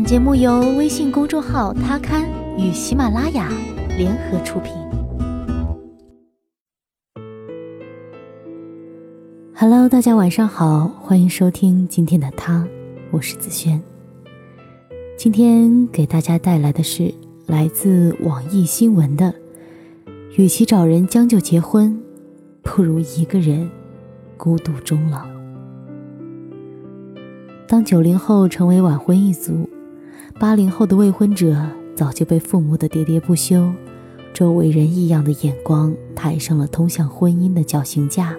本节目由微信公众号“他刊”与喜马拉雅联合出品。Hello，大家晚上好，欢迎收听今天的他，我是子轩。今天给大家带来的是来自网易新闻的：与其找人将就结婚，不如一个人孤独终老。当九零后成为晚婚一族。八零后的未婚者早就被父母的喋喋不休、周围人异样的眼光抬上了通向婚姻的绞刑架，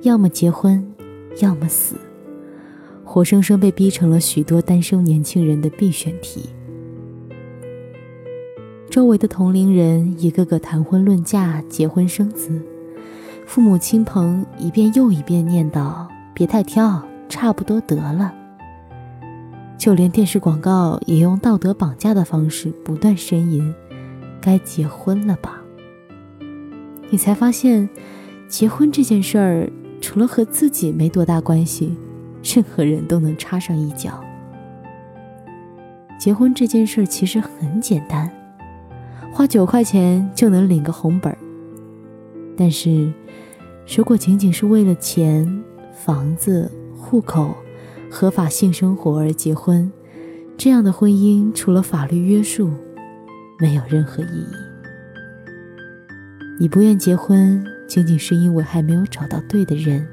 要么结婚，要么死，活生生被逼成了许多单身年轻人的必选题。周围的同龄人一个个谈婚论嫁、结婚生子，父母亲朋一遍又一遍念叨：“别太挑，差不多得了。”就连电视广告也用道德绑架的方式不断呻吟：“该结婚了吧？”你才发现，结婚这件事儿，除了和自己没多大关系，任何人都能插上一脚。结婚这件事儿其实很简单，花九块钱就能领个红本儿。但是，如果仅仅是为了钱、房子、户口，合法性生活而结婚，这样的婚姻除了法律约束，没有任何意义。你不愿结婚，仅仅是因为还没有找到对的人。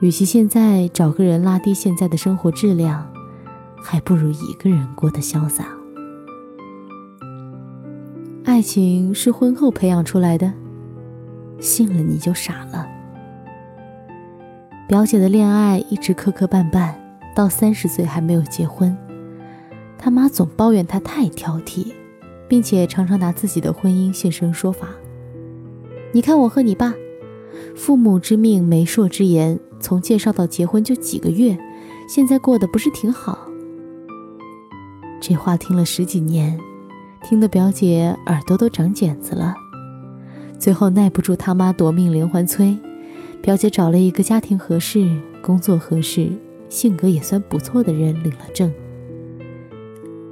与其现在找个人拉低现在的生活质量，还不如一个人过得潇洒。爱情是婚后培养出来的，信了你就傻了。表姐的恋爱一直磕磕绊绊，到三十岁还没有结婚。他妈总抱怨她太挑剔，并且常常拿自己的婚姻现身说法。你看我和你爸，父母之命，媒妁之言，从介绍到结婚就几个月，现在过得不是挺好？这话听了十几年，听得表姐耳朵都长茧子了。最后耐不住他妈夺命连环催。表姐找了一个家庭合适、工作合适、性格也算不错的人领了证。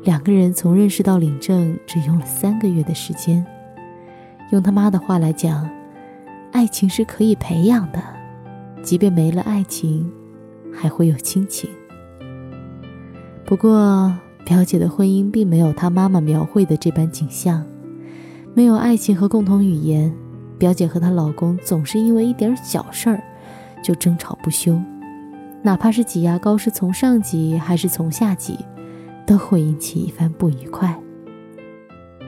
两个人从认识到领证只用了三个月的时间。用他妈的话来讲，爱情是可以培养的，即便没了爱情，还会有亲情。不过，表姐的婚姻并没有她妈妈描绘的这般景象，没有爱情和共同语言。表姐和她老公总是因为一点小事儿就争吵不休，哪怕是挤牙膏是从上挤还是从下挤，都会引起一番不愉快。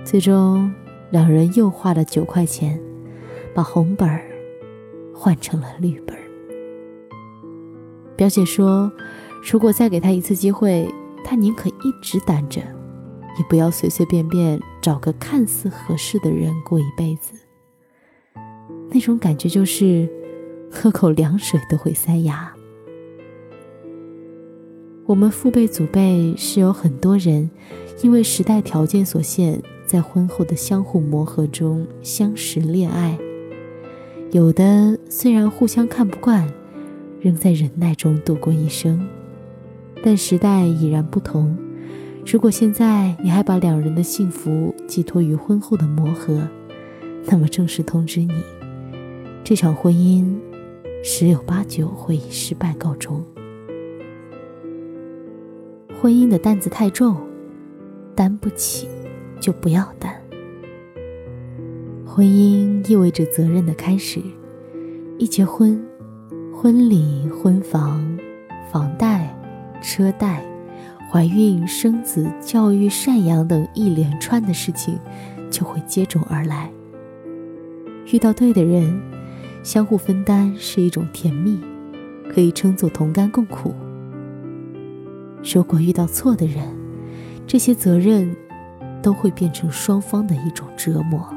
最终，两人又花了九块钱，把红本儿换成了绿本儿。表姐说：“如果再给他一次机会，她宁可一直单着，也不要随随便便找个看似合适的人过一辈子。”那种感觉就是，喝口凉水都会塞牙。我们父辈祖辈是有很多人，因为时代条件所限，在婚后的相互磨合中相识恋爱。有的虽然互相看不惯，仍在忍耐中度过一生。但时代已然不同，如果现在你还把两人的幸福寄托于婚后的磨合，那么正式通知你。这场婚姻十有八九会以失败告终。婚姻的担子太重，担不起就不要担。婚姻意味着责任的开始，一结婚，婚礼、婚房、房贷、车贷、怀孕、生子、教育、赡养等一连串的事情就会接踵而来。遇到对的人。相互分担是一种甜蜜，可以称作同甘共苦。如果遇到错的人，这些责任都会变成双方的一种折磨。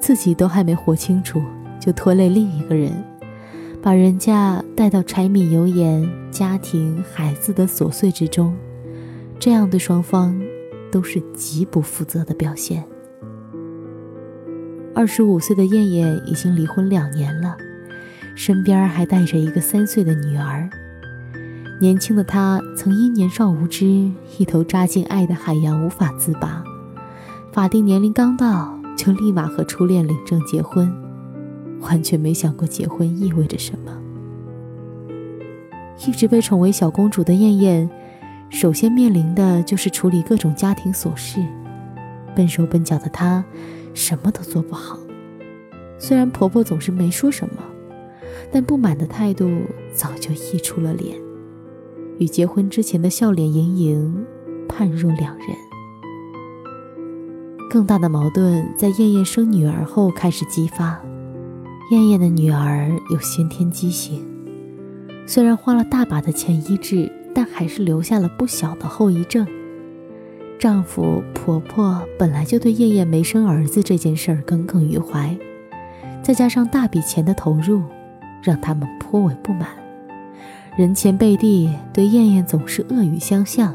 自己都还没活清楚，就拖累另一个人，把人家带到柴米油盐、家庭、孩子的琐碎之中，这样对双方都是极不负责的表现。二十五岁的燕燕已经离婚两年了，身边还带着一个三岁的女儿。年轻的她曾因年少无知，一头扎进爱的海洋，无法自拔。法定年龄刚到，就立马和初恋领证结婚，完全没想过结婚意味着什么。一直被宠为小公主的燕燕，首先面临的就是处理各种家庭琐事。笨手笨脚的她，什么都做不好。虽然婆婆总是没说什么，但不满的态度早就溢出了脸，与结婚之前的笑脸盈盈判若两人。更大的矛盾在燕燕生女儿后开始激发。燕燕的女儿有先天畸形，虽然花了大把的钱医治，但还是留下了不小的后遗症。丈夫、婆婆本来就对燕燕没生儿子这件事儿耿耿于怀。再加上大笔钱的投入，让他们颇为不满，人前背地对燕燕总是恶语相向，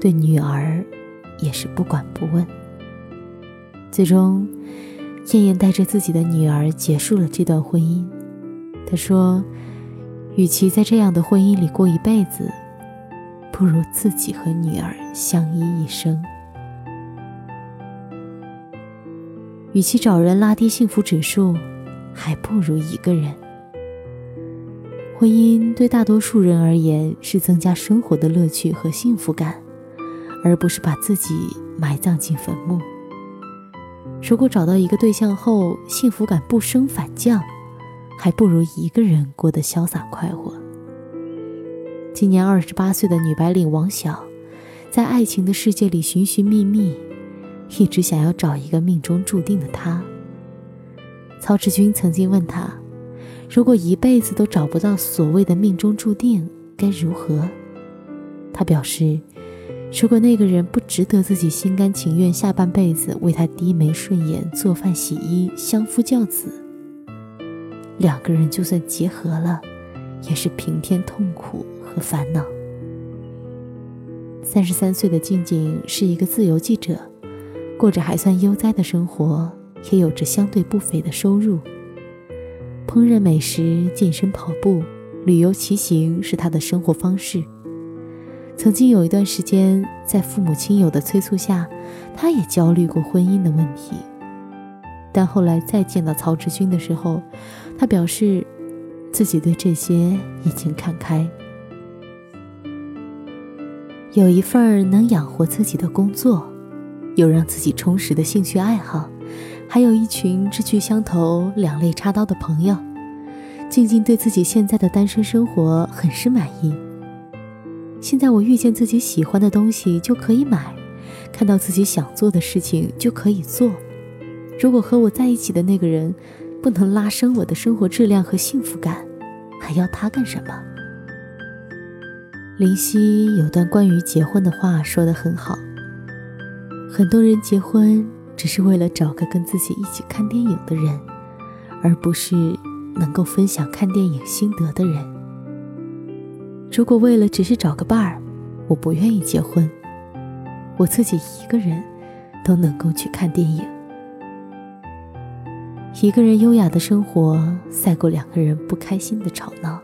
对女儿也是不管不问。最终，燕燕带着自己的女儿结束了这段婚姻。她说：“与其在这样的婚姻里过一辈子，不如自己和女儿相依一生。”与其找人拉低幸福指数，还不如一个人。婚姻对大多数人而言是增加生活的乐趣和幸福感，而不是把自己埋葬进坟墓。如果找到一个对象后幸福感不升反降，还不如一个人过得潇洒快活。今年二十八岁的女白领王晓，在爱情的世界里寻寻觅觅。一直想要找一个命中注定的他。曹志军曾经问他：“如果一辈子都找不到所谓的命中注定，该如何？”他表示：“如果那个人不值得自己心甘情愿下半辈子为他低眉顺眼、做饭洗衣、相夫教子，两个人就算结合了，也是平添痛苦和烦恼。”三十三岁的静静是一个自由记者。过着还算悠哉的生活，也有着相对不菲的收入。烹饪美食、健身跑步、旅游骑行是他的生活方式。曾经有一段时间，在父母亲友的催促下，他也焦虑过婚姻的问题。但后来再见到曹志军的时候，他表示自己对这些已经看开。有一份能养活自己的工作。有让自己充实的兴趣爱好，还有一群志趣相投、两肋插刀的朋友。静静对自己现在的单身生活很是满意。现在我遇见自己喜欢的东西就可以买，看到自己想做的事情就可以做。如果和我在一起的那个人不能拉升我的生活质量和幸福感，还要他干什么？林夕有段关于结婚的话说得很好。很多人结婚只是为了找个跟自己一起看电影的人，而不是能够分享看电影心得的人。如果为了只是找个伴儿，我不愿意结婚。我自己一个人都能够去看电影。一个人优雅的生活赛过两个人不开心的吵闹。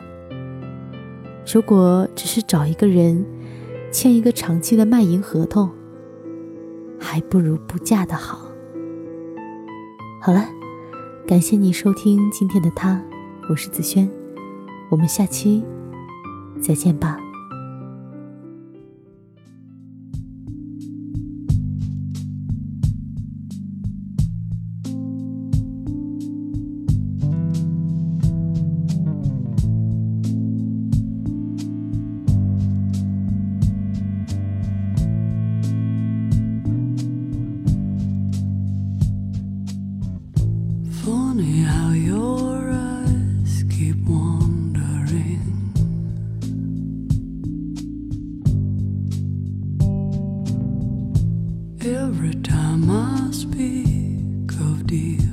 如果只是找一个人，签一个长期的卖淫合同。还不如不嫁的好。好了，感谢你收听今天的他，我是子轩，我们下期再见吧。dear.